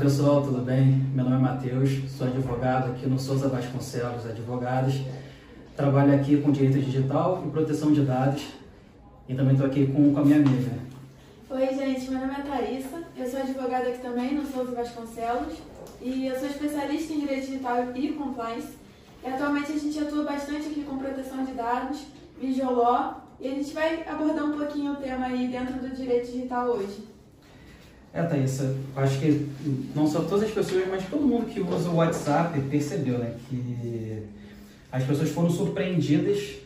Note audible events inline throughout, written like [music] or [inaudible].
pessoal, tudo bem? Meu nome é Matheus, sou advogado aqui no Souza Vasconcelos Advogados. Trabalho aqui com direito digital e proteção de dados e também estou aqui com, com a minha amiga. Oi, gente, meu nome é Thaisa, eu sou advogada aqui também no Souza Vasconcelos e eu sou especialista em direito digital e compliance. E atualmente a gente atua bastante aqui com proteção de dados, law e a gente vai abordar um pouquinho o tema aí dentro do direito digital hoje. É, Thaís, acho que não só todas as pessoas, mas todo mundo que usa o WhatsApp percebeu, né, que as pessoas foram surpreendidas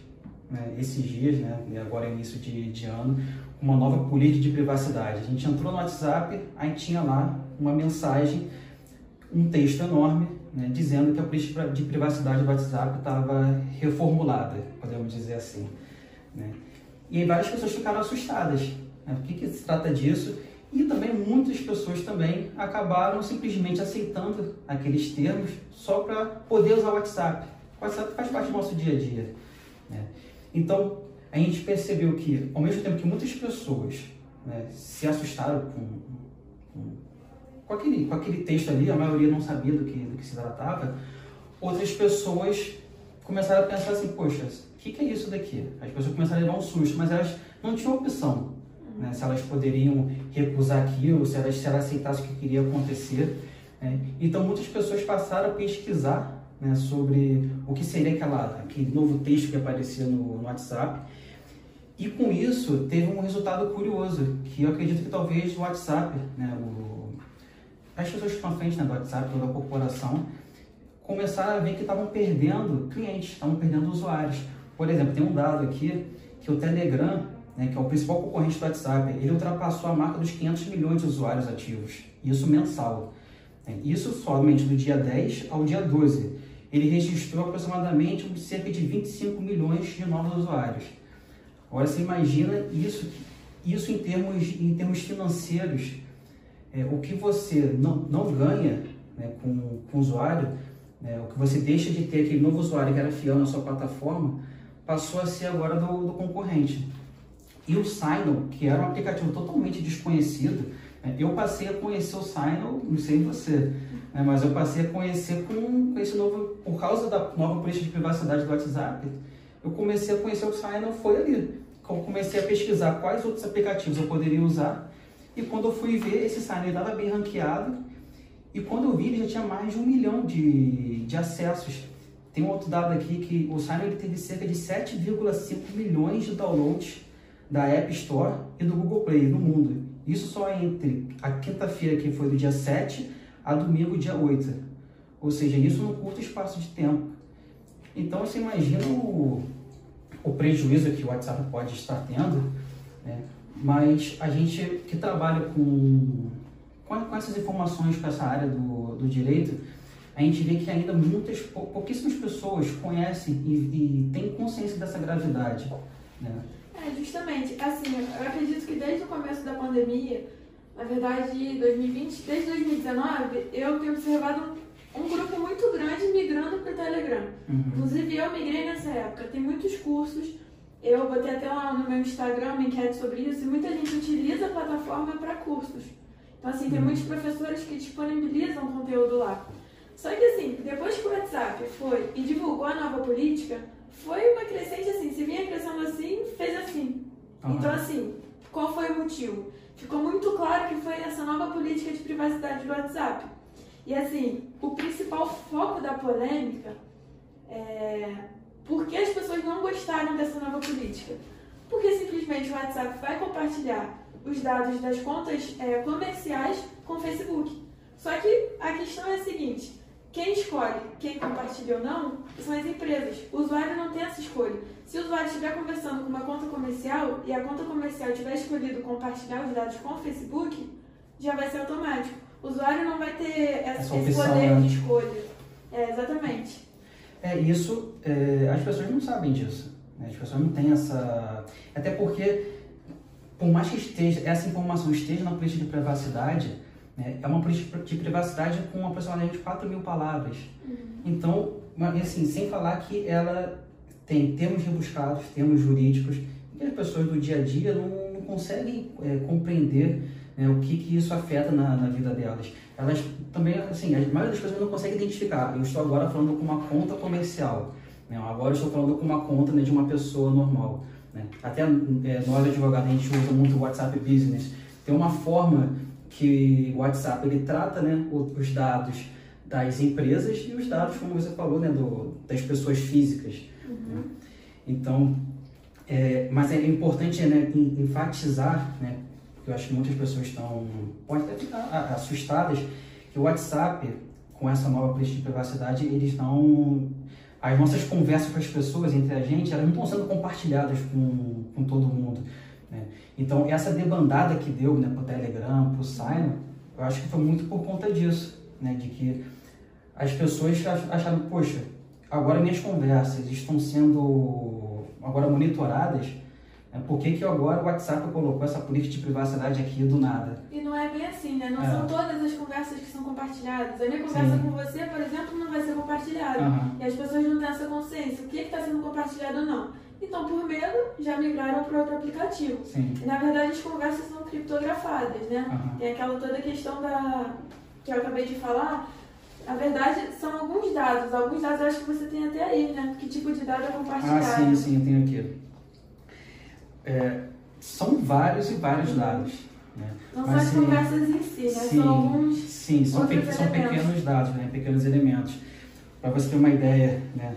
né, esses dias, né, agora início de, de ano, com uma nova política de privacidade. A gente entrou no WhatsApp, aí tinha lá uma mensagem, um texto enorme, né, dizendo que a política de privacidade do WhatsApp estava reformulada, podemos dizer assim. Né. E aí várias pessoas ficaram assustadas. Né, o que, que se trata disso? E também muitas pessoas também acabaram simplesmente aceitando aqueles termos só para poder usar o WhatsApp. O WhatsApp faz parte do nosso dia a dia. Né? Então, a gente percebeu que, ao mesmo tempo que muitas pessoas né, se assustaram com, com, com, aquele, com aquele texto ali, a maioria não sabia do que, do que se tratava, outras pessoas começaram a pensar assim, poxa, o que, que é isso daqui? As pessoas começaram a levar um susto, mas elas não tinham opção né? se elas poderiam recusar aquilo, se elas, se elas aceitassem o que queria acontecer. Né? Então, muitas pessoas passaram a pesquisar né, sobre o que seria aquela, aquele novo texto que aparecia no, no WhatsApp. E com isso, teve um resultado curioso, que eu acredito que talvez o WhatsApp, né, o, as pessoas que estão à frente né, do WhatsApp, toda a corporação, começaram a ver que estavam perdendo clientes, estavam perdendo usuários. Por exemplo, tem um dado aqui que o Telegram né, que é o principal concorrente do WhatsApp, ele ultrapassou a marca dos 500 milhões de usuários ativos, isso mensal. Né. Isso somente do dia 10 ao dia 12. Ele registrou aproximadamente cerca de 25 milhões de novos usuários. Agora você imagina isso, isso em termos, em termos financeiros, é, o que você não, não ganha né, com, com o usuário, né, o que você deixa de ter aquele novo usuário que era fiel na sua plataforma, passou a ser agora do, do concorrente. E o Signal, que era um aplicativo totalmente desconhecido, né? eu passei a conhecer o Signal, não sei você, né? mas eu passei a conhecer com, com, esse novo, por causa da nova política de privacidade do WhatsApp, eu comecei a conhecer o Signal, foi ali. Eu comecei a pesquisar quais outros aplicativos eu poderia usar, e quando eu fui ver, esse Signal estava bem ranqueado, e quando eu vi, ele já tinha mais de um milhão de, de acessos. Tem um outro dado aqui que o Signal ele teve cerca de 7,5 milhões de downloads da App Store e do Google Play no mundo. Isso só entre a quinta-feira, que foi do dia 7, a domingo, dia 8. Ou seja, isso num curto espaço de tempo. Então você imagina o, o prejuízo que o WhatsApp pode estar tendo, né? mas a gente que trabalha com, com, com essas informações, com essa área do, do direito, a gente vê que ainda muitas, pouquíssimas pessoas conhecem e, e têm consciência dessa gravidade. Né? É, justamente. Assim, eu acredito que desde o começo da pandemia, na verdade, 2020, desde 2019, eu tenho observado um, um grupo muito grande migrando para o Telegram. Uhum. Inclusive, eu migrei nessa época. Tem muitos cursos. Eu botei até lá no meu Instagram uma enquete sobre isso e muita gente utiliza a plataforma para cursos. Então, assim, tem uhum. muitos professores que disponibilizam conteúdo lá. Só que, assim, depois que o WhatsApp foi e divulgou a nova política, foi uma crescente assim, se vinha crescendo assim, fez assim. Uhum. Então, assim, qual foi o motivo? Ficou muito claro que foi essa nova política de privacidade do WhatsApp. E assim, o principal foco da polêmica é por que as pessoas não gostaram dessa nova política? Porque simplesmente o WhatsApp vai compartilhar os dados das contas é, comerciais com o Facebook. Só que a questão é a seguinte: quem escolhe quem compartilha ou não são as empresas. O usuário não tem essa escolha. Se o usuário estiver conversando com uma conta comercial e a conta comercial tiver escolhido compartilhar os dados com o Facebook, já vai ser automático. O usuário não vai ter essa, esse opção, poder né? de escolha. É, exatamente. É, isso, é, as pessoas não sabem disso. Né? As pessoas não têm essa. Até porque, por mais que esteja, essa informação esteja na política de privacidade? É uma política de privacidade com aproximadamente 4 mil palavras. Uhum. Então, assim, sem falar que ela tem termos rebuscados, termos jurídicos, que as pessoas do dia a dia não, não conseguem é, compreender né, o que, que isso afeta na, na, vida delas. Elas também, assim, a maioria das pessoas não consegue identificar. Eu estou agora falando com uma conta comercial, né, agora eu estou falando com uma conta né, de uma pessoa normal. Né. Até é, nós advogados a gente usa muito o WhatsApp Business. Tem uma forma que o WhatsApp ele trata né, os dados das empresas e os dados, como você falou, né, do, das pessoas físicas. Uhum. Né. Então, é, mas é importante né, enfatizar, né, porque eu acho que muitas pessoas estão, podem até ficar assustadas, que o WhatsApp, com essa nova política de privacidade, eles não. As nossas conversas com as pessoas, entre a gente, elas não estão sendo compartilhadas com, com todo mundo. Né? Então, essa debandada que deu né, para o Telegram, para o Signal, eu acho que foi muito por conta disso, né, de que as pessoas acharam, poxa, agora minhas conversas estão sendo agora monitoradas, né? por que, que agora o WhatsApp colocou essa política de privacidade aqui do nada? E não é bem assim, né? Não é. são todas as conversas que são compartilhadas. A minha conversa Sim. com você, por exemplo, não vai ser compartilhada. Uhum. E as pessoas não têm essa consciência. O que está sendo compartilhado ou não? Então, por medo, já migraram para outro aplicativo. Sim. E, na verdade, as conversas são criptografadas, né? Uhum. Tem aquela toda questão da que eu acabei de falar, na verdade, são alguns dados. Alguns dados eu acho que você tem até aí, né? Que tipo de dado é compartilhado. Ah, sim, sim, eu tenho aqui. É, são vários e vários dados. Né? Não Mas, são as conversas em si, né? Sim, são alguns. Sim, são, pe são pequenos dados, né? pequenos elementos. Para você ter uma ideia, né?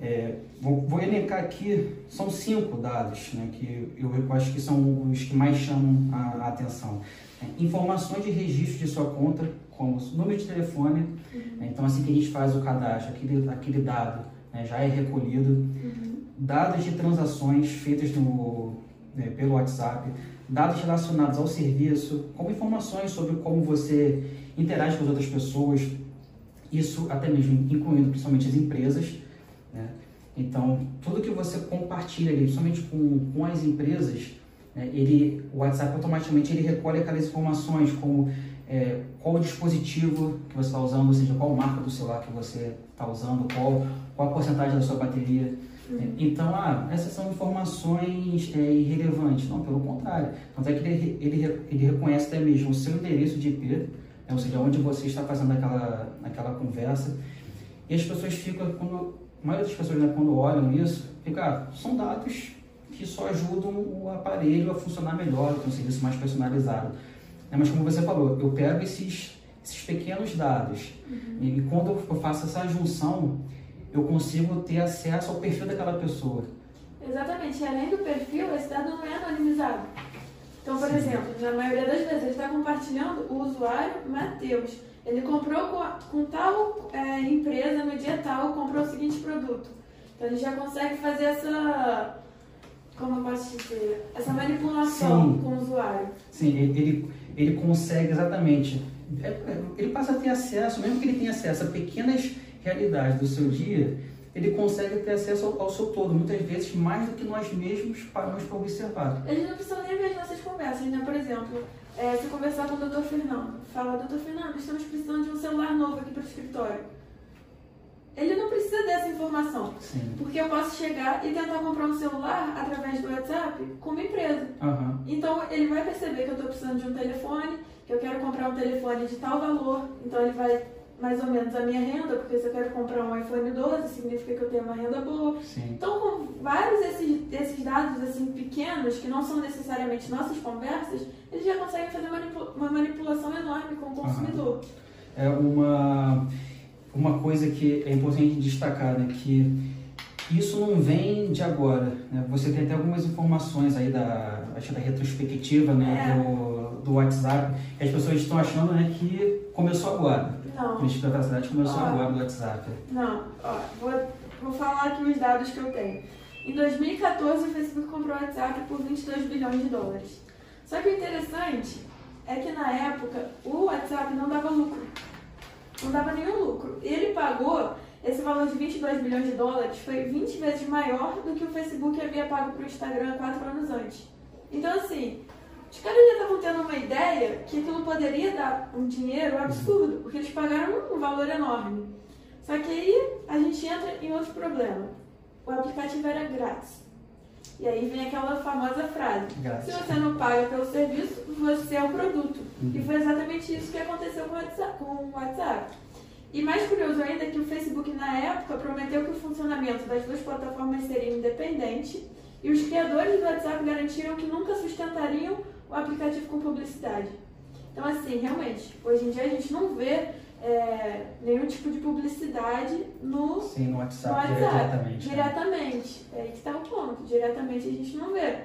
É, vou, vou, elencar aqui, são cinco dados né, que eu, acho que são os que mais chamam a, a atenção. É, informações de registro de sua conta, como número de telefone. Uhum. Né, então, assim que a gente faz o cadastro, aquele, aquele dado né, já é recolhido. Uhum. Dados de transações feitas no, né, pelo WhatsApp. Dados relacionados ao serviço, como informações sobre como você interage com as outras pessoas. Isso até mesmo incluindo principalmente as empresas. Então, tudo que você compartilha ali, principalmente com, com as empresas, né, ele, o WhatsApp automaticamente ele recolhe aquelas informações como é, qual o dispositivo que você está usando, ou seja, qual marca do celular que você está usando, qual, qual a porcentagem da sua bateria. Uhum. Então, ah, essas são informações é, irrelevantes. Não, pelo contrário. Tanto é que ele, ele, ele reconhece até mesmo o seu endereço de IP, né, ou seja, onde você está fazendo aquela, aquela conversa. E as pessoas ficam, quando, a maioria das pessoas, né, quando olham isso, fica, ah, são dados que só ajudam o aparelho a funcionar melhor, com um serviço mais personalizado. É, mas como você falou, eu pego esses, esses pequenos dados uhum. e, e quando eu faço essa junção, eu consigo ter acesso ao perfil daquela pessoa. Exatamente. E além do perfil, esse dado não é anonimizado. Então, por Sim. exemplo, na maioria das vezes ele está compartilhando o usuário Matheus. Ele comprou com, com tal é, empresa no dia tal, comprou o seguinte produto. Então ele já consegue fazer essa como eu posso dizer, essa manipulação Sim. com o usuário. Sim, ele, ele consegue exatamente. É, é, ele passa a ter acesso, mesmo que ele tenha acesso a pequenas realidades do seu dia, ele consegue ter acesso ao, ao seu todo, muitas vezes mais do que nós mesmos paramos para observar. Eles não precisam nem ver as nossas conversas, né? Por exemplo, é, se conversar com o doutor Fernando, fala, doutor Fernando, estamos precisando de um celular novo aqui para o escritório ele não precisa dessa informação. Sim. Porque eu posso chegar e tentar comprar um celular através do WhatsApp com uma empresa. Uhum. Então ele vai perceber que eu estou precisando de um telefone, que eu quero comprar um telefone de tal valor. Então ele vai mais ou menos a minha renda, porque se eu quero comprar um iPhone 12, significa que eu tenho uma renda boa. Sim. Então, vários desses, desses dados assim pequenos, que não são necessariamente nossas conversas, eles já conseguem fazer uma manipulação enorme com o consumidor. É uma uma coisa que é importante destacar, né, que isso não vem de agora, né? Você tem até algumas informações aí da, acho da retrospectiva, né, é. do, do WhatsApp, e as pessoas estão achando, né, que começou agora. Não. A privacidade começou ó, agora no WhatsApp. Não, ó, vou, vou falar aqui os dados que eu tenho. Em 2014, o Facebook comprou o WhatsApp por 22 bilhões de dólares. Só que o interessante é que na época o WhatsApp não dava lucro não dava nenhum lucro. E ele pagou esse valor de 22 bilhões de dólares, foi 20 vezes maior do que o Facebook havia pago para o Instagram quatro anos antes. Então, assim, os caras já estavam tendo uma ideia que aquilo poderia dar um dinheiro absurdo, porque eles pagaram um valor enorme. Só que aí a gente entra em outro problema. O aplicativo era grátis. E aí vem aquela famosa frase: se você não paga pelo serviço, você é o produto. Uhum. E foi exatamente isso que aconteceu com o WhatsApp. Com o WhatsApp. E mais curioso ainda é que o Facebook, na época, prometeu que o funcionamento das duas plataformas seria independente e os criadores do WhatsApp garantiram que nunca sustentariam o aplicativo com publicidade. Então, assim, realmente, hoje em dia a gente não vê é, nenhum tipo de publicidade no, Sim, no no WhatsApp, WhatsApp. diretamente. né? Diretamente. É aí que está o ponto. Diretamente a gente não vê.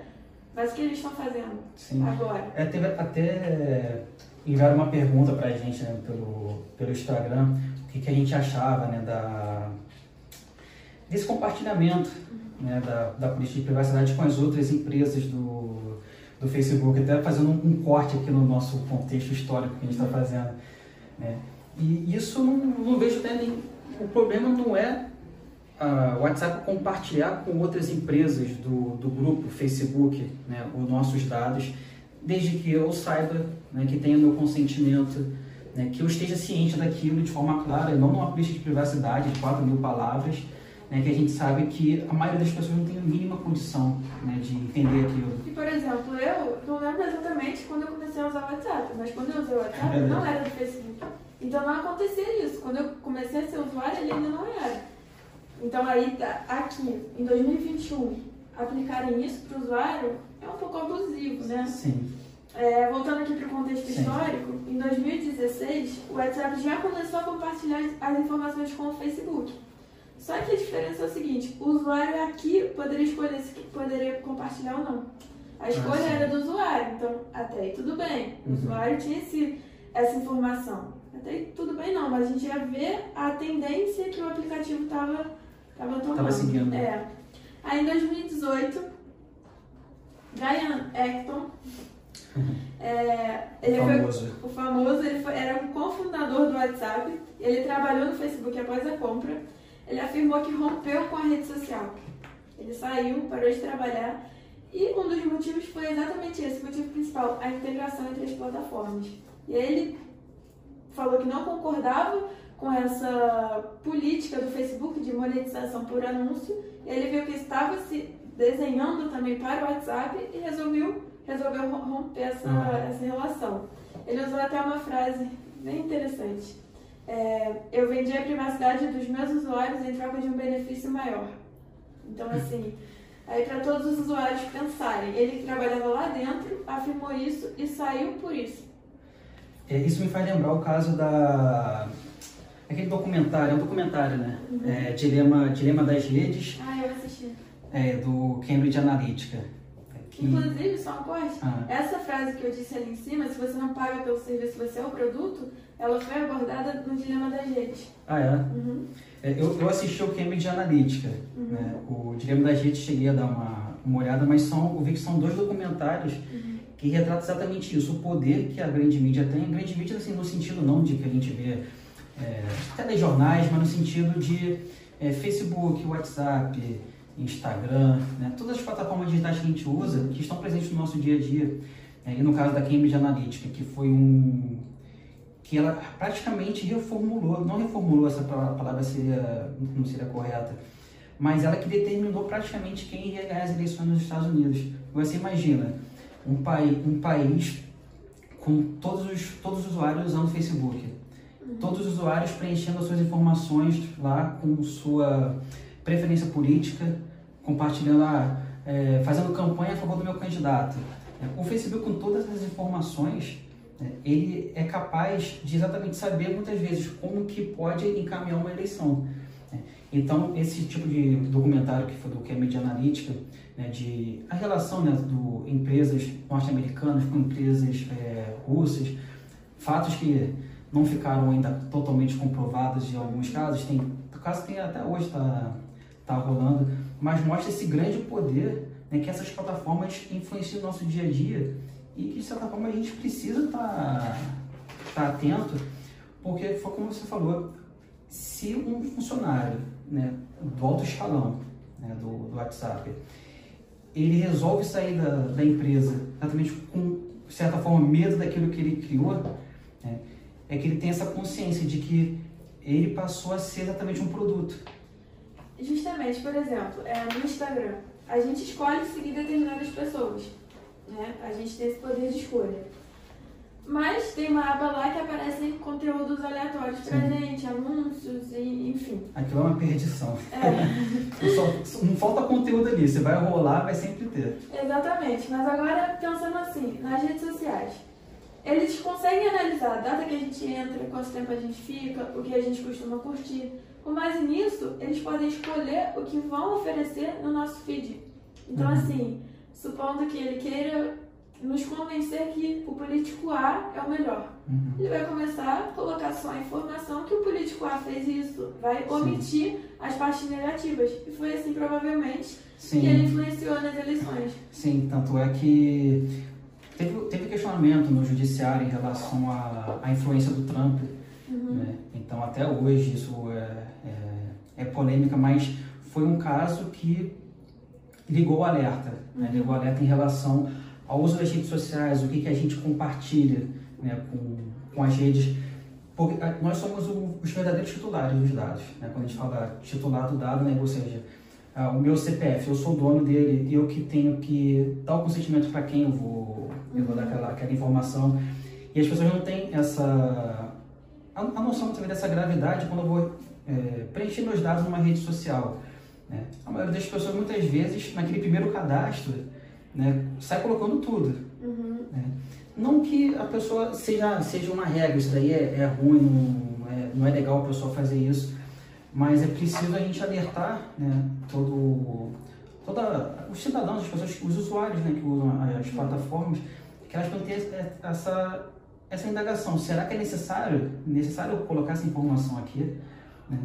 Mas o que eles estão fazendo Sim. agora? É, teve até enviaram uma pergunta pra gente né, pelo, pelo Instagram, o que, que a gente achava né, da, desse compartilhamento né, da, da política de privacidade com as outras empresas do, do Facebook, até fazendo um, um corte aqui no nosso contexto histórico que a gente está fazendo. Né? E isso não, não vejo até nem. O problema não é ah, o WhatsApp compartilhar com outras empresas do, do grupo Facebook né, os nossos dados, desde que eu saiba, né, que tenha meu consentimento, né, que eu esteja ciente daquilo de forma clara, não numa política de privacidade de 4 mil palavras, né, que a gente sabe que a maioria das pessoas não tem a mínima condição né, de entender aquilo. E, por exemplo, eu não lembro exatamente quando eu comecei a usar o WhatsApp, mas quando eu usei o WhatsApp, É não era do Facebook. Então não acontecia isso. Quando eu comecei a ser usuária, ele ainda não era. Então aí, tá- aqui, em 2021, aplicarem isso para o usuário é um pouco abusivo, né? Sim, É, voltando aqui para o contexto Sim. histórico, em 2016, o WhatsApp já começou a compartilhar as informações com o Facebook. Só que a diferença é o seguinte, o usuário aqui poderia escolher se poderia compartilhar ou não. A escolha sim. era do usuário, então até aí tudo bem. O Uhum. usuário tinha esse, essa informação. Até tudo bem não, mas a gente ia ver a tendência que o aplicativo estava tava tomando. Tava seguindo. É. Aí em 2018, Brian Acton, [laughs] é, ele foi famoso. o famoso, ele foi- era um cofundador do WhatsApp, ele trabalhou no Facebook após a compra. Ele afirmou que rompeu com a rede social. Ele saiu, parou de trabalhar e um dos motivos foi exatamente esse, o motivo principal, a integração entre as plataformas. E aí ele não concordava com essa política do Facebook de monetização por anúncio. E ele viu que estava se desenhando também para o WhatsApp e resolveu, resolveu rom- romper essa, Uhum. essa relação. Ele usou até uma frase bem interessante. É, eu vendi a privacidade dos meus usuários em troca de um benefício maior. Então, assim, aí para todos os usuários pensarem, ele que trabalhava lá dentro afirmou isso e saiu por isso. É, Isso me faz lembrar o caso da. Aquele documentário, é um documentário, né? Uhum. É, Dilema, Dilema das Redes, Ah, eu assisti. é, do Cambridge Analytica. Que, Inclusive, só um corte. ah, Essa frase que eu disse ali em cima, se você não paga pelo serviço, você é o produto, ela foi abordada no Dilema das Redes. ah, é? Uhum. É, Eu, eu assisti o Cambridge Analytica, Uhum. né? O Dilema das Redes cheguei a dar uma, uma olhada, mas são, eu vi que são dois documentários Uhum. Que retratam exatamente isso, o poder que a grande mídia tem. A grande mídia, assim, no sentido não de que a gente vê é, telejornais, mas no sentido de é, Facebook, WhatsApp, Instagram, né? todas as plataformas digitais que a gente usa, que estão presentes no nosso dia a dia. É, e no caso da Cambridge Analytica, que foi um que ela praticamente reformulou, não reformulou essa pa- palavra seria não seria correta, mas ela que determinou praticamente quem iria ganhar as eleições nos Estados Unidos. Você imagina um, pai, um país com todos os, todos os usuários usando o Facebook, todos os usuários preenchendo as suas informações lá com sua preferência política, compartilhando, ah, é, fazendo campanha a favor do meu candidato. O Facebook, com todas essas informações, né, ele é capaz de exatamente saber muitas vezes como que pode encaminhar uma eleição. Então, esse tipo de documentário que foi do Cambridge Analytica, né, de a relação né, do empresas norte-americanas com empresas é, russas, fatos que não ficaram ainda totalmente comprovados em alguns casos, tem o caso tem até hoje está tá rolando, mas mostra esse grande poder né, que essas plataformas influenciam no nosso dia a dia e que de certa forma a gente precisa estar tá, atento, porque foi como você falou, se um funcionário né, do alto escalão né, do, do WhatsApp ele resolve sair da, da empresa exatamente com de certa forma medo daquilo que ele criou, né, é que ele tem essa consciência de que ele passou a ser exatamente um produto. Justamente, por exemplo, é, no Instagram. a gente escolhe seguir determinadas pessoas. Né? A gente tem esse poder de escolha. Mas tem uma aba lá que aparecem conteúdos aleatórios pra Sim. gente, anúncios, e, enfim. Aquilo é uma perdição. É, [laughs] Só- não falta conteúdo ali, você vai rolar, vai sempre ter. exatamente. Mas agora, pensando assim, nas redes sociais. Eles conseguem analisar a data que a gente entra, quanto tempo a gente fica, o que a gente costuma curtir. Com base nisso, eles podem escolher o que vão oferecer no nosso feed. Então, Uhum. assim, supondo que ele queira nos convencer que o político A é o melhor. Uhum. Ele vai começar a colocar só a informação que o político A fez isso, vai Sim. omitir as partes negativas. E foi assim, provavelmente, que Sim, ele influenciou nas eleições. sim, tanto é que teve, teve questionamento no judiciário em relação à, à influência do Trump. Uhum. né? Então, até hoje, isso é, é, é polêmica, mas foi um caso que ligou o alerta. Né? Uhum. Ligou o alerta em relação ao uso das redes sociais, o que, que a gente compartilha né? com, com as redes. Porque ah, nós somos o- os verdadeiros titulares dos dados. Né? Quando a gente fala titular do dado, né? ou seja, ah, o meu CPF, eu sou o dono dele, eu que tenho que dar o consentimento para quem eu vou, eu vou dar aquela, aquela informação. E as pessoas não têm essa a, a noção também dessa gravidade quando eu vou é, preencher meus dados numa rede social. Né? A maioria das pessoas, muitas vezes, naquele primeiro cadastro, né, sai colocando tudo. Uhum. né? Não que a pessoa seja, seja uma regra, isso daí é, é ruim, não é, não é legal a pessoa fazer isso, mas é preciso a gente alertar né, todo, toda, os cidadãos, as pessoas, os usuários né, que usam as plataformas, que elas vão ter essa, essa indagação. Será que é necessário, necessário colocar essa informação aqui? Né?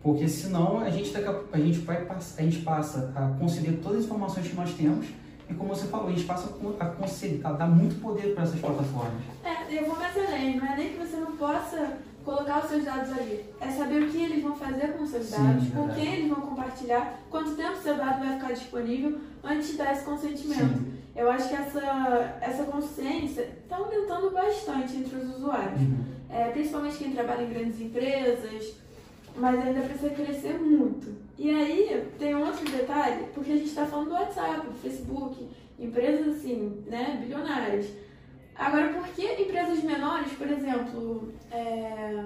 Porque senão a gente, a, a, gente vai, a gente passa a conceder todas as informações que nós temos e como você falou, a gente passa a, conceder, a dar muito poder para essas plataformas. É, eu vou mais além, não é nem que você não possa colocar os seus dados ali. É saber o que eles vão fazer com os seus Sim, dados, com verdade. quem eles vão compartilhar, quanto tempo seu dado vai ficar disponível antes de dar esse consentimento. Sim. Eu acho que essa, essa consciência está aumentando bastante entre os usuários. Uhum. É, principalmente quem trabalha em grandes empresas, mas ainda precisa crescer muito. E aí tem outro detalhe, porque a gente está falando do WhatsApp, do Facebook, empresas assim, né, bilionárias. Agora, por que empresas menores, por exemplo, é,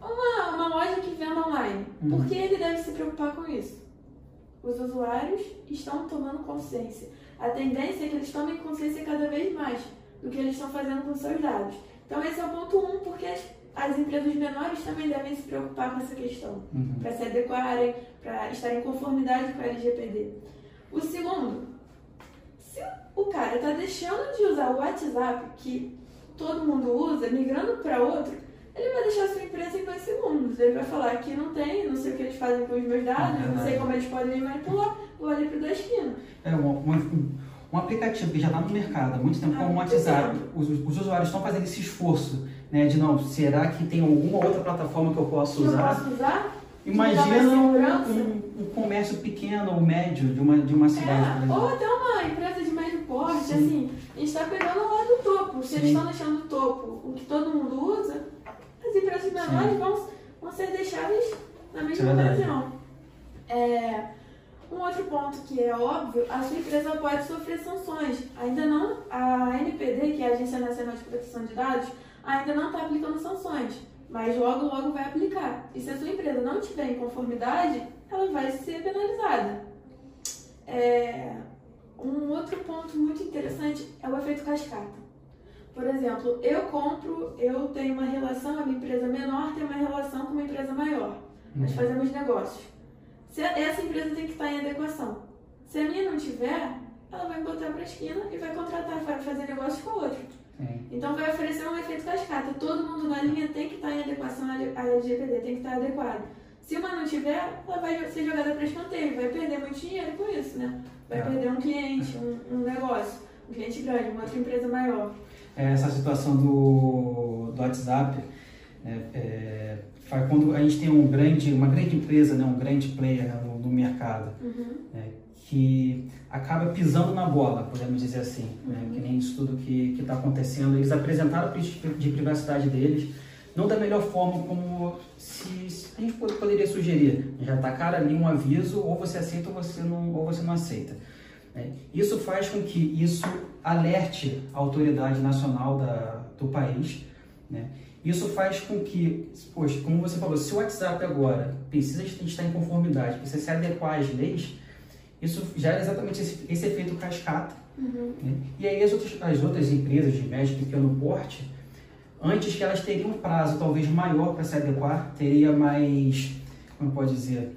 uma, uma loja que venda online, Uhum. por que ele deve se preocupar com isso? Os usuários estão tomando consciência. A tendência é que eles tomem consciência cada vez mais do que eles estão fazendo com seus dados. Então esse é o ponto um, porque as, as empresas menores também devem se preocupar com essa questão, Uhum. para se adequarem, para estar em conformidade com a LGPD. O segundo, se o cara está deixando de usar o WhatsApp, que todo mundo usa, migrando para outro, ele vai deixar a sua empresa em dois segundos. Ele vai falar que não tem, não sei o que eles fazem com os meus dados, não sei como eles podem me manipular, vou ali para da esquina. É um, um, um aplicativo que já está no mercado há muito tempo, como o Ah, WhatsApp. Os, os usuários estão fazendo esse esforço né, de não, será que tem alguma outra plataforma que eu posso Que eu usar? posso usar? Imagina dá um, um- um comércio pequeno ou médio de uma, de uma cidade, por É, ou até uma empresa de médio porte, Sim. assim, a gente está pegando lá do topo. Se eles estão deixando do topo o que todo mundo usa, as empresas menores vão, vão ser deixadas na mesma é ocasião. É, um outro ponto que é óbvio, a sua empresa pode sofrer sanções. Ainda não, a NPD, que é a Agência Nacional de Proteção de Dados, ainda não está aplicando sanções, mas logo, logo vai aplicar. E se a sua empresa não estiver em conformidade, ela vai ser penalizada. É, um outro ponto muito interessante é o efeito cascata. Por exemplo, eu compro, eu tenho uma relação, a minha empresa menor tem uma relação com uma empresa maior. Nós Uhum. fazemos negócios. Se essa empresa tem que estar em adequação. Se a minha não tiver, ela vai botar para a esquina e vai contratar para fazer negócio com a outra. Sim. Então vai oferecer um efeito cascata. Todo mundo na linha tem que estar em adequação à LGPD, tem que estar adequado. Se uma não tiver, ela vai ser jogada para escanteio, vai perder muito dinheiro com isso, né? Vai É. perder um cliente, um, um negócio, um cliente grande, uma outra empresa maior. É, essa situação do, do WhatsApp, é, é, faz quando a gente tem um grande, uma grande empresa, né, um grande player né, no, no mercado, Uhum. Né, que acaba pisando na bola, podemos dizer assim, né, que nem isso tudo que está acontecendo. Eles apresentaram a política de privacidade deles, não da melhor forma como se, se a gente poderia sugerir. Já tacar ali um aviso, ou você aceita ou você não, ou você não aceita. É, isso faz com que isso alerte a autoridade nacional da, do país. Né? Isso faz com que, poxa, como você falou, se o WhatsApp agora precisa estar em conformidade, precisa se adequar às leis, isso gera exatamente esse, esse efeito cascata. Uhum. Né? E aí as outras, as outras empresas de médio e pequeno porte, antes que elas teriam um prazo talvez maior para se adequar, teria mais, como pode dizer,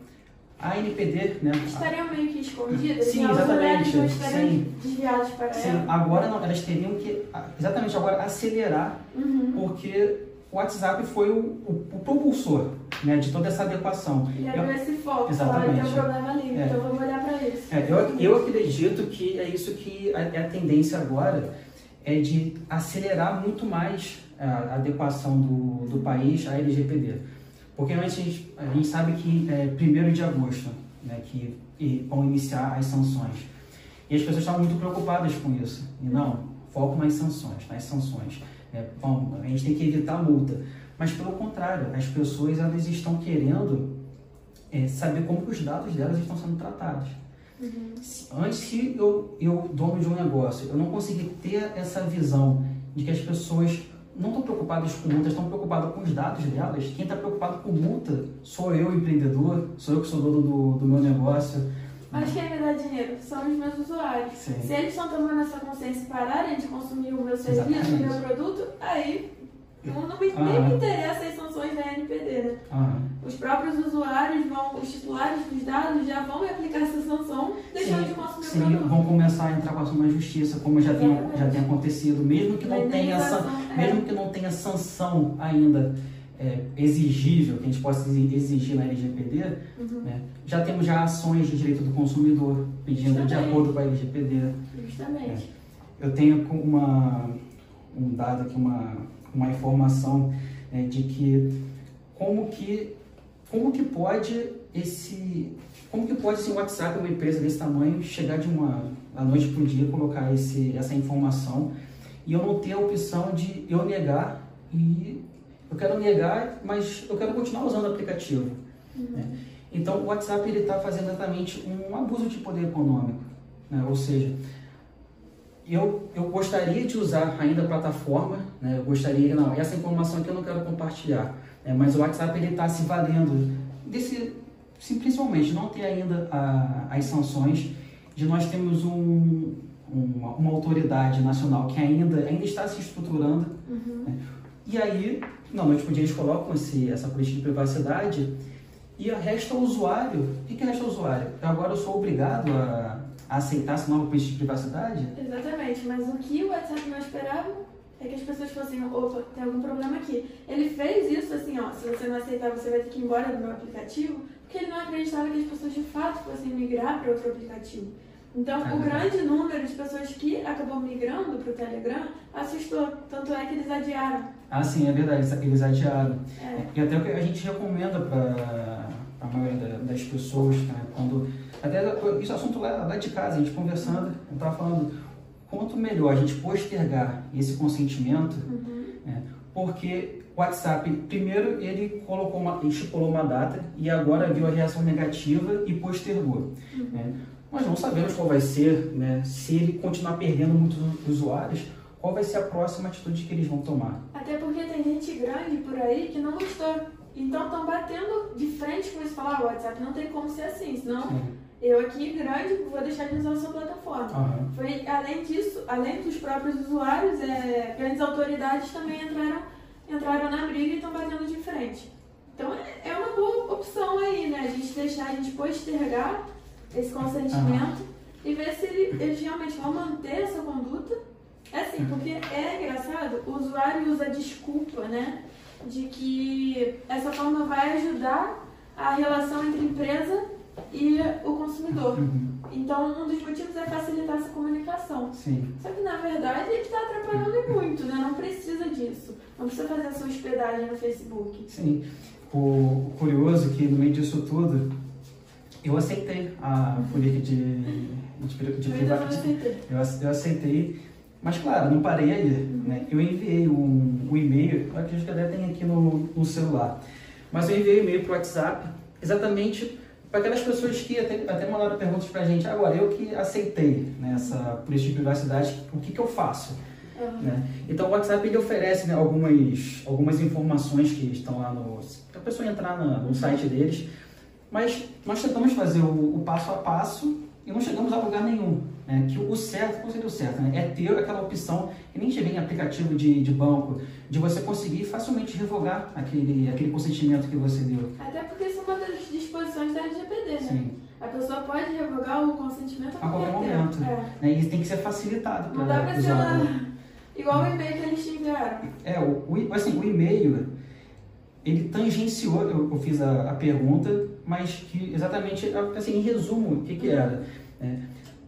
a NPD, né? Estariam meio que escondidas? Sim, exatamente. Não estariam sim. desviadas para sim. ela? agora não, elas teriam que, exatamente agora, acelerar, uhum. porque o WhatsApp foi o, o, o, propulsor né, de toda essa adequação. E abriu esse foco, exatamente. tem um problema ali, é. então vamos. É, eu, eu acredito que é isso que é a tendência agora, é de acelerar muito mais a adequação do, do país à LGPD. Porque antes a gente, a gente sabe que é 1 de agosto né, que vão iniciar as sanções. E as pessoas estavam muito preocupadas com isso. E não, foco nas sanções, nas sanções. É, bom, a gente tem que evitar a multa. Mas pelo contrário, as pessoas elas estão querendo é, saber como os dados delas estão sendo tratados. Uhum. Antes, se eu, eu, dono de um negócio, eu não conseguir ter essa visão de que as pessoas não estão preocupadas com multas, estão preocupadas com os dados delas. Quem está preocupado com multa sou eu, empreendedor, sou eu que sou dono do, do meu negócio. Mas quem me dá dinheiro são os meus usuários. Sim. Se eles estão tomando essa consciência e pararem de consumir o meu serviço, o meu produto, aí não, não me, nem me interessa as sanções da NPD, né? Os próprios usuários vão, os titulares dos dados já vão aplicar essa sanção, deixando de consumir sim, o produto. vão começar a entrar com ação na justiça, como já tem, já tem acontecido, mesmo que não tenha, é. mesmo que não tenha sanção ainda é, exigível, que a gente possa exigir na LGPD, uhum. né? já temos já ações de direito do consumidor pedindo Justamente. de acordo com a LGPD. Justamente. É. Eu tenho uma, um dado aqui, uma uma informação é, de que como que como que pode esse como que pode esse WhatsApp uma empresa desse tamanho chegar de uma da noite para o dia colocar esse essa informação e eu não ter a opção de eu negar e eu quero negar mas eu quero continuar usando o aplicativo uhum. né? então o WhatsApp ele está fazendo exatamente um abuso de poder econômico né? ou seja eu, eu gostaria de usar ainda a plataforma, né? eu gostaria, não, essa informação aqui eu não quero compartilhar, né? mas o WhatsApp ele está se valendo desse, sim, principalmente não ter ainda a, as sanções de nós temos um, uma, uma, autoridade nacional que ainda, ainda está se estruturando, uhum. né? e aí, não, nós podíamos colocar esse, essa política de privacidade e resta o usuário. O que, que resta o usuário? Agora eu sou obrigado a aceitar essa nova política de privacidade? Exatamente, mas o que o WhatsApp não esperava é que as pessoas fossem, opa, tem algum problema aqui. Ele fez isso assim, ó, se você não aceitar, você vai ter que ir embora do meu aplicativo, porque ele não acreditava que as pessoas de fato fossem migrar para outro aplicativo. Então, o grande número de pessoas que acabou migrando para o Telegram assustou. Tanto é que eles adiaram. Ah, sim, é verdade, eles adiaram. É. E até o que a gente recomenda para a maioria das pessoas, né, quando até isso é assunto lá, lá de casa, a gente conversando, eu estava falando, quanto melhor a gente postergar esse consentimento, uhum. né, porque o WhatsApp, primeiro ele colocou uma, estipulou uma data e agora viu a reação negativa e postergou. Uhum. Né? Nós não sabemos qual vai ser, né, se ele continuar perdendo muitos usuários, qual vai ser a próxima atitude que eles vão tomar. Até porque tem gente grande por aí que não gostou. Então estão batendo de frente com isso, falar, ah, o WhatsApp não tem como ser assim, senão Sim eu aqui grande vou deixar de usar a sua plataforma. Uhum. Foi, além disso, além dos próprios usuários, é, grandes autoridades também entraram, entraram na briga e estão batendo de frente. Então é, é uma boa opção aí, né? A gente deixar, a gente postergar esse consentimento uhum. e ver se ele, eles realmente vão manter essa conduta. É assim, porque é engraçado, o usuário usa a desculpa, né? De que essa forma vai ajudar a relação entre empresa e o consumidor. Uhum. Então, um dos motivos é facilitar essa comunicação. Sim. Só que, na verdade, ele está atrapalhando muito, né? Não precisa disso. Não precisa fazer a sua hospedagem no Facebook. Sim. O curioso é que, no meio disso tudo, eu aceitei a política de, de, de, de privacidade. Eu, eu aceitei Mas, claro, não parei aí. Né? Eu enviei um, um e-mail, acredito que até tem aqui no, no celular, mas eu enviei um e-mail para o WhatsApp exatamente para aquelas pessoas que até, até mandaram perguntas para a gente. Agora, eu que aceitei né, essa política de privacidade, o que, que eu faço? Uhum. Né? Então, o WhatsApp ele oferece né, algumas, algumas informações que estão lá no. para a pessoa entrar na, no site deles, mas nós tentamos fazer o, o passo a passo e não chegamos a lugar nenhum. Né? Que o certo, qual seria o certo? Né? É ter aquela opção, que nem tiver em aplicativo de, de banco, de você conseguir facilmente revogar aquele, aquele consentimento que você deu. Até porque isso é uma das disposições da LGPD, né? Sim. A pessoa pode revogar o consentimento a, a qualquer, momento. É. Né? E tem que ser facilitado. Não dá pra ser igual o e-mail que eles enviaram. É, o, o, assim, o e-mail, ele tangenciou, eu, eu fiz a, a, pergunta, mas que exatamente, assim, em resumo, o que, que era? É,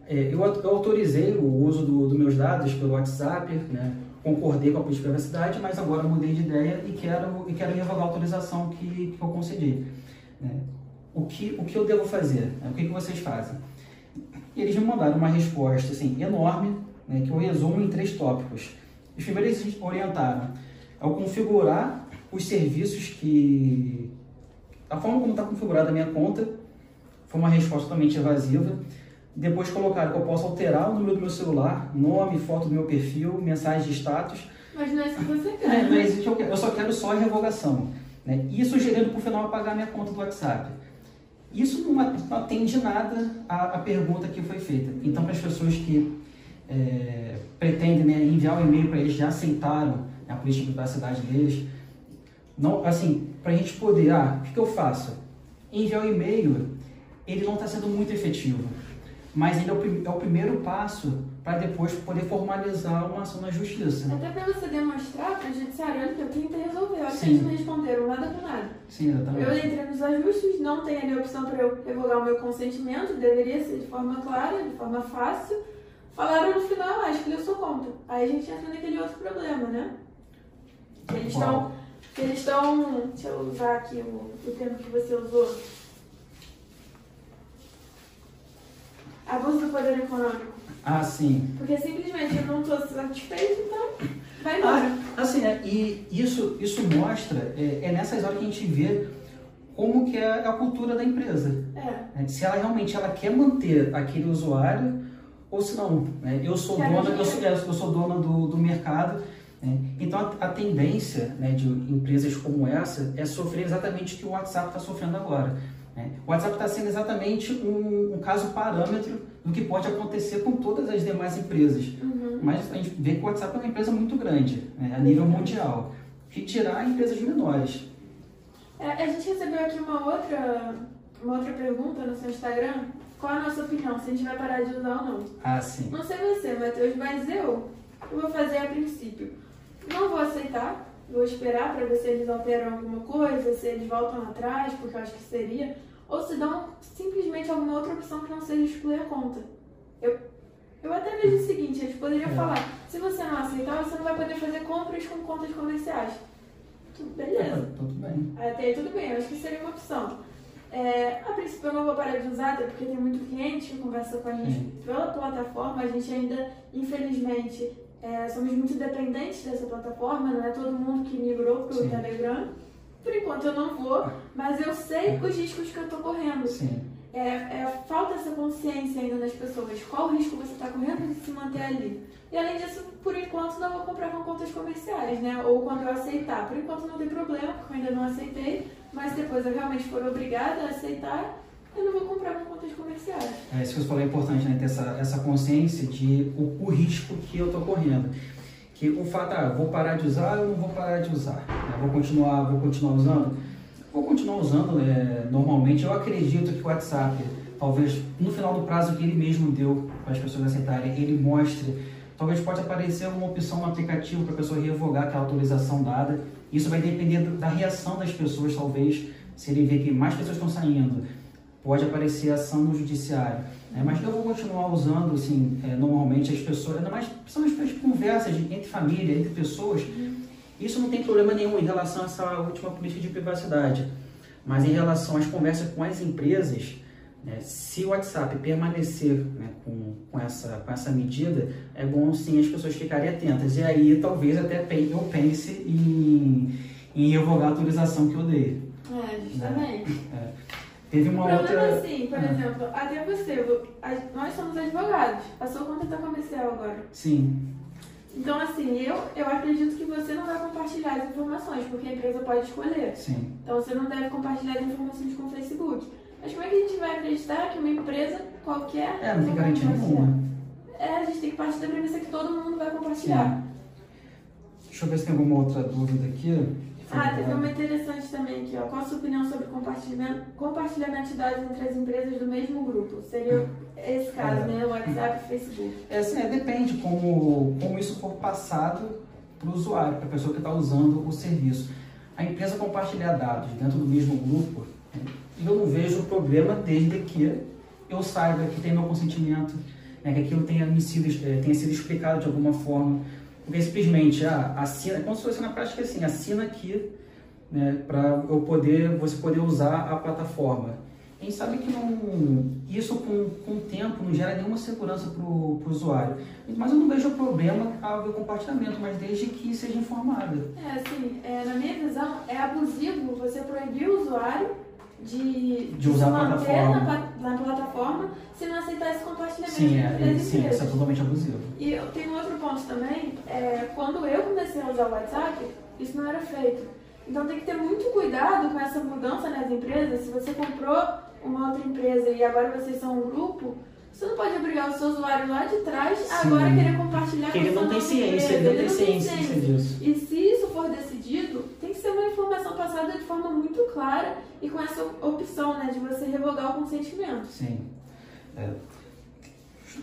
é, eu, eu, autorizei o uso dos do meus dados pelo WhatsApp, né? concordei com a política de privacidade, mas agora mudei de ideia e quero, e quero revogar a autorização que, que eu concedi. Né? O, que, o que eu devo fazer? Né? O que, que vocês fazem? E eles me mandaram uma resposta assim, enorme, né, que eu resumo em três tópicos. Os primeiros eles orientaram ao configurar os serviços que... A forma como está configurada a minha conta foi uma resposta totalmente evasiva. Depois colocaram que eu posso alterar o número do meu celular, nome, foto do meu perfil, mensagem de status. Mas não é isso que você quer. É, não é isso que eu quero. Eu só quero só a revogação. Né? E sugerindo por final apagar minha conta do WhatsApp. Isso não atende nada à, à pergunta que foi feita. Então, para as pessoas que é, pretendem né, enviar um e-mail para eles, já aceitaram a política de privacidade deles, não, assim, para a gente poder, ah, o que, que eu faço? Enviar o um e-mail, ele não está sendo muito efetivo mas ele é o, é o primeiro passo para depois poder formalizar uma ação na justiça. Até para você demonstrar para o judiciário, olha que eu tentei resolver, olha que eles não responderam nada com nada. Sim, exatamente. Eu entrei nos ajustes, não tem ali a opção para eu revogar o meu consentimento, deveria ser de forma clara, de forma fácil. Falaram no final, ah, escolheu sua conta. Aí a gente entra naquele outro problema, né? Que eles estão. Eles estão. Deixa eu usar aqui o, o termo que você usou Abuso do poder econômico. Ah, sim. Porque simplesmente eu não estou satisfeito, então vai embora. Ah, assim, é, e isso, isso mostra, é, é, nessas horas que a gente vê como que é a cultura da empresa. É. é se ela realmente ela quer manter aquele usuário ou se não. Né? Eu sou Quero dona, eu sou, é, eu sou dona do, do mercado. Né? Então a, a tendência né, de empresas como essa é sofrer exatamente o que o WhatsApp está sofrendo agora né? O WhatsApp está sendo exatamente um, um, caso parâmetro do que pode acontecer com todas as demais empresas. Uhum. Mas a gente vê que o WhatsApp é uma empresa muito grande, né? a nível mundial, que tirar empresas menores. É, a gente recebeu aqui uma outra, uma outra pergunta no seu Instagram. Qual a nossa opinião, se a gente vai parar de usar ou não? Ah, sim. Não sei você, Matheus, mas eu, eu vou fazer a princípio. Não vou aceitar vou esperar para ver se eles alteram alguma coisa, se eles voltam atrás, porque eu acho que seria, ou se dão simplesmente alguma outra opção que não seja excluir a conta. Eu, eu até vejo o seguinte, eles poderiam é. falar, se você não aceitar, você não vai poder fazer compras com contas comerciais. Tudo beleza. É, tudo bem. Até aí tudo bem, eu acho que seria uma opção. É, a princípio eu não vou parar de usar, até porque tem muito cliente que conversa com a gente pela plataforma, a gente ainda, infelizmente, é, somos muito dependentes dessa plataforma, não é todo mundo que migrou para o Telegram. Por enquanto eu não vou, mas eu sei os riscos que eu estou correndo. Sim. É, é, falta essa consciência ainda nas pessoas. Qual o risco você está correndo de se manter ali? E além disso, por enquanto não vou comprar com contas comerciais, né? Ou quando eu aceitar. Por enquanto não tem problema, porque eu ainda não aceitei, mas depois eu realmente for obrigada a aceitar, eu não vou comprar com contas comerciais. É, isso que você falou é importante, né? Ter essa, essa consciência de o, o risco que eu estou correndo. Que o fato, ah, vou parar de usar ou não vou parar de usar? Né? Vou continuar, vou continuar usando? Vou continuar usando é, normalmente. Eu acredito que o WhatsApp, talvez no final do prazo que ele mesmo deu para as pessoas aceitarem, ele mostre, talvez pode aparecer uma opção no aplicativo para a pessoa revogar aquela autorização dada. Isso vai depender da reação das pessoas, talvez, se ele ver que mais pessoas estão saindo pode aparecer ação no judiciário. Né? Mas eu vou continuar usando, assim, é, normalmente as pessoas, ainda mais principalmente para as conversas entre família, entre pessoas. Isso não tem problema nenhum em relação a essa última política de privacidade. Mas em relação às conversas com as empresas, né, se o WhatsApp permanecer né, com, com, essa, com essa medida, é bom sim as pessoas ficarem atentas. E aí talvez até eu pense em, em revogar a autorização que eu dei. É, justamente. Né? É. Teve uma o problema outra... é assim, por ah. exemplo, até você, nós somos advogados, a sua conta está comercial agora. Sim. Então, assim, eu, eu acredito que você não vai compartilhar as informações, porque a empresa pode escolher. Sim. Então, você não deve compartilhar as informações com o Facebook. Mas como é que a gente vai acreditar que uma empresa qualquer. É, não tem garantia nenhuma. É, a gente tem que partir da premissa que todo mundo vai compartilhar. Sim. Deixa eu ver se tem alguma outra dúvida aqui. Ah, teve uma interessante também aqui, ó. Qual a sua opinião sobre compartilhamento, compartilhamento de dados entre as empresas do mesmo grupo? Seria esse caso, é. né? WhatsApp e Facebook. É, assim, é, depende como, como isso for passado para o usuário, para a pessoa que está usando o serviço. A empresa compartilhar dados dentro do mesmo grupo, eu não vejo problema desde que eu saiba que tem meu consentimento, né, que aquilo tenha, sido, eh, tenha sido explicado de alguma forma. Porque simplesmente, ah, assina, como se fosse na prática assim, assina aqui né, para eu poder, você poder usar a plataforma. A gente sabe que não, isso com, com o tempo não gera nenhuma segurança para o usuário. Mas eu não vejo problema haver compartilhamento, mas desde que seja informado. É, assim, é, na minha visão, é abusivo você proibir o usuário de, de usar se manter na, na, plataforma se não aceitar esse compartilhamento. Sim, é, sim isso é totalmente abusivo. E eu tenho outro ponto também, é, quando eu comecei a usar o WhatsApp, isso não era feito. Então tem que ter muito cuidado com essa mudança nas empresas. Se você comprou uma outra empresa e agora vocês são um grupo, você não pode obrigar o seu usuário lá de trás Sim. agora a querer compartilhar com ele não tem ciência, ele não tem ciência disso. E se isso for decidido, tem que ser uma informação passada de forma muito clara e com essa opção, né, de você revogar o consentimento. Sim. É.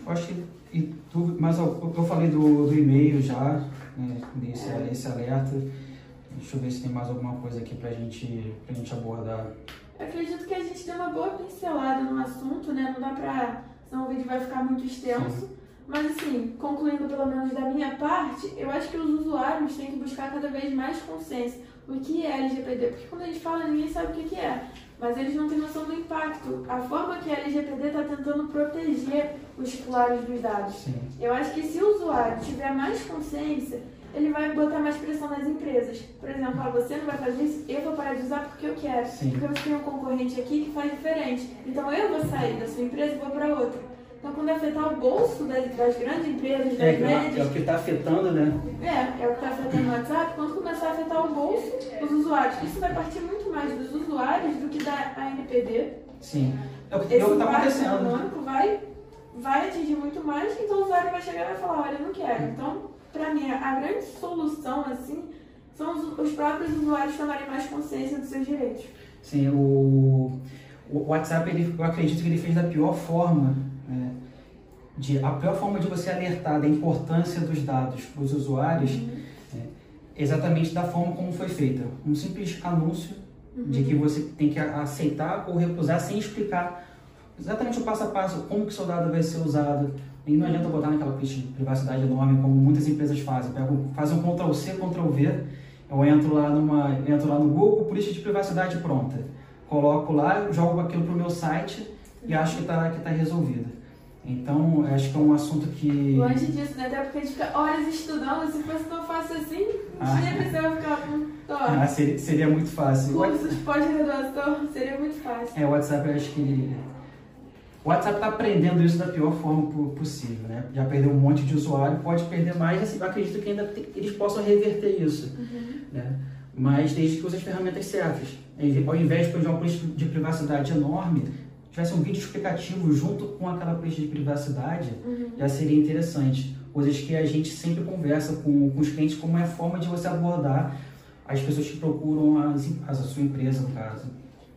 Acho que e tu, mas eu, eu falei do, do e-mail já, né, desse, é. esse alerta. Deixa eu ver se tem mais alguma coisa aqui pra gente, pra gente abordar. Eu acredito que a gente deu uma boa pincelada no assunto, né? Não dá pra senão o vídeo vai ficar muito extenso. Sim. Mas assim, concluindo pelo menos da minha parte, eu acho que os usuários têm que buscar cada vez mais consciência. O que é LGPD? Porque quando a gente fala, ninguém sabe o que é. Mas eles não têm noção do impacto. A forma que a LGPD está tentando proteger os titulares dos dados. Sim. Eu acho que se o usuário tiver mais consciência, ele vai botar mais pressão nas empresas. Por exemplo, ah, você não vai fazer isso, eu vou parar de usar porque eu quero. Sim. Porque eu tenho um concorrente aqui que faz diferente. Então eu vou sair da sua empresa e vou para outra. Então, quando afetar o bolso das, das grandes empresas, das é, médias... É o que está afetando, né? É, é o que está afetando o WhatsApp. Quando começar a afetar o bolso dos usuários, isso vai partir muito mais dos usuários do que da ANPD. Sim. É o que está acontecendo. econômico vai, vai atingir muito mais, então o usuário vai chegar e vai falar, olha, eu não quero. Então, para mim, a grande solução, assim, são os, os, próprios usuários tomarem mais consciência dos seus direitos. Sim, o, o WhatsApp, ele, eu acredito que ele fez da pior forma, né, de, a pior forma de você alertar da importância dos dados para os usuários, uhum. é, exatamente da forma como foi feita. Um simples anúncio uhum. de que você tem que aceitar ou recusar sem explicar exatamente o passo a passo, como que o seu dado vai ser usado, e não adianta botar naquela pista de privacidade enorme como muitas empresas fazem. Pego, fazem um Ctrl C, Ctrl V, eu entro lá, numa, entro lá no Google, política de privacidade pronta. Coloco lá, jogo aquilo para o meu site e acho que está que tá resolvido. Então, acho que é um assunto que. Longe disso, né? Até porque a gente fica horas estudando, se fosse tão fácil assim, ah. tinha que ser ficar com. Ah, seria, seria muito fácil. Cursos pós-graduação, seria muito fácil. É, o WhatsApp eu acho que o WhatsApp está aprendendo isso da pior forma possível, né? Já perdeu um monte de usuário, pode perder mais, assim, eu acredito que ainda tem, eles possam reverter isso, uhum. né? Mas desde que use as ferramentas certas. Ao invés de pedir uma política de privacidade enorme, tivesse um vídeo explicativo junto com aquela política de privacidade, uhum. já seria interessante. Coisas que a gente sempre conversa com, com os clientes, como é a forma de você abordar as pessoas que procuram as, a sua empresa, no caso.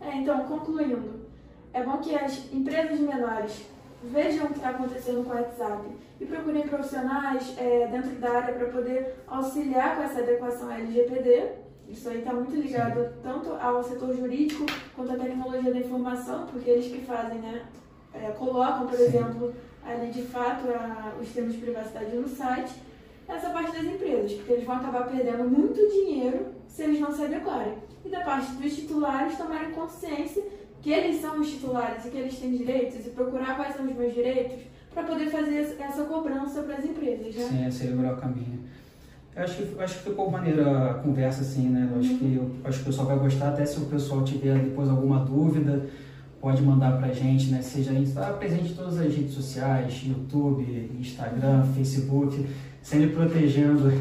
É, então, concluindo, é bom que as empresas menores vejam o que está acontecendo com o WhatsApp e procurem profissionais é, dentro da área para poder auxiliar com essa adequação LGPD. Isso aí está muito ligado Sim. tanto ao setor jurídico quanto à tecnologia da informação, porque eles que fazem, né, é, colocam, por Sim. exemplo, ali de fato a, os termos de privacidade no site. Essa parte das empresas, porque eles vão acabar perdendo muito dinheiro se eles não se adequarem. E da parte dos titulares tomarem consciência que eles são os titulares e que eles têm direitos e procurar quais são os meus direitos para poder fazer essa cobrança para as empresas, né? Sim, seria o melhor caminho. Eu acho que, acho que ficou maneira a conversa, assim, né? Eu acho, uhum. que, eu, acho que o pessoal vai gostar, até se o pessoal tiver depois alguma dúvida, pode mandar pra gente, né? Seja está presente em todas as redes sociais, YouTube, Instagram, Facebook, sempre protegendo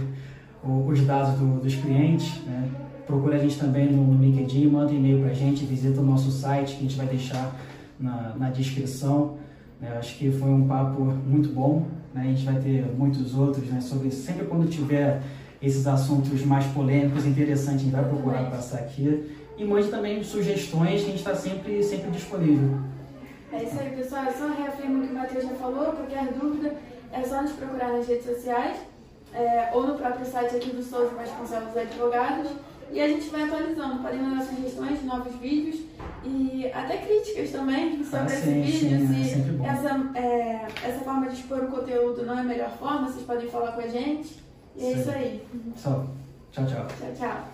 o, os dados do, dos clientes, né? Procura a gente também no LinkedIn, manda um e-mail pra gente, visita o nosso site que a gente vai deixar na, na descrição. Né? Acho que foi um papo muito bom, né? A gente vai ter muitos outros, né? Sobre sempre quando tiver esses assuntos mais polêmicos, interessantes, a gente vai procurar passar aqui. E mande também sugestões, que a gente está sempre, sempre disponível. É isso aí, pessoal. Eu só reafirmo o que o Matheus já falou. Qualquer dúvida é só nos procurar nas redes sociais é, ou no próprio site aqui do Souza Vasconcelos Advogados. E a gente vai atualizando. Podem mandar sugestões de novos vídeos e até críticas também sobre ah, esse sim, vídeo. Sim, é essa, é, essa forma de expor o conteúdo não é a melhor forma, vocês podem falar com a gente. E é isso aí. Só. Tchau, tchau. Tchau, tchau.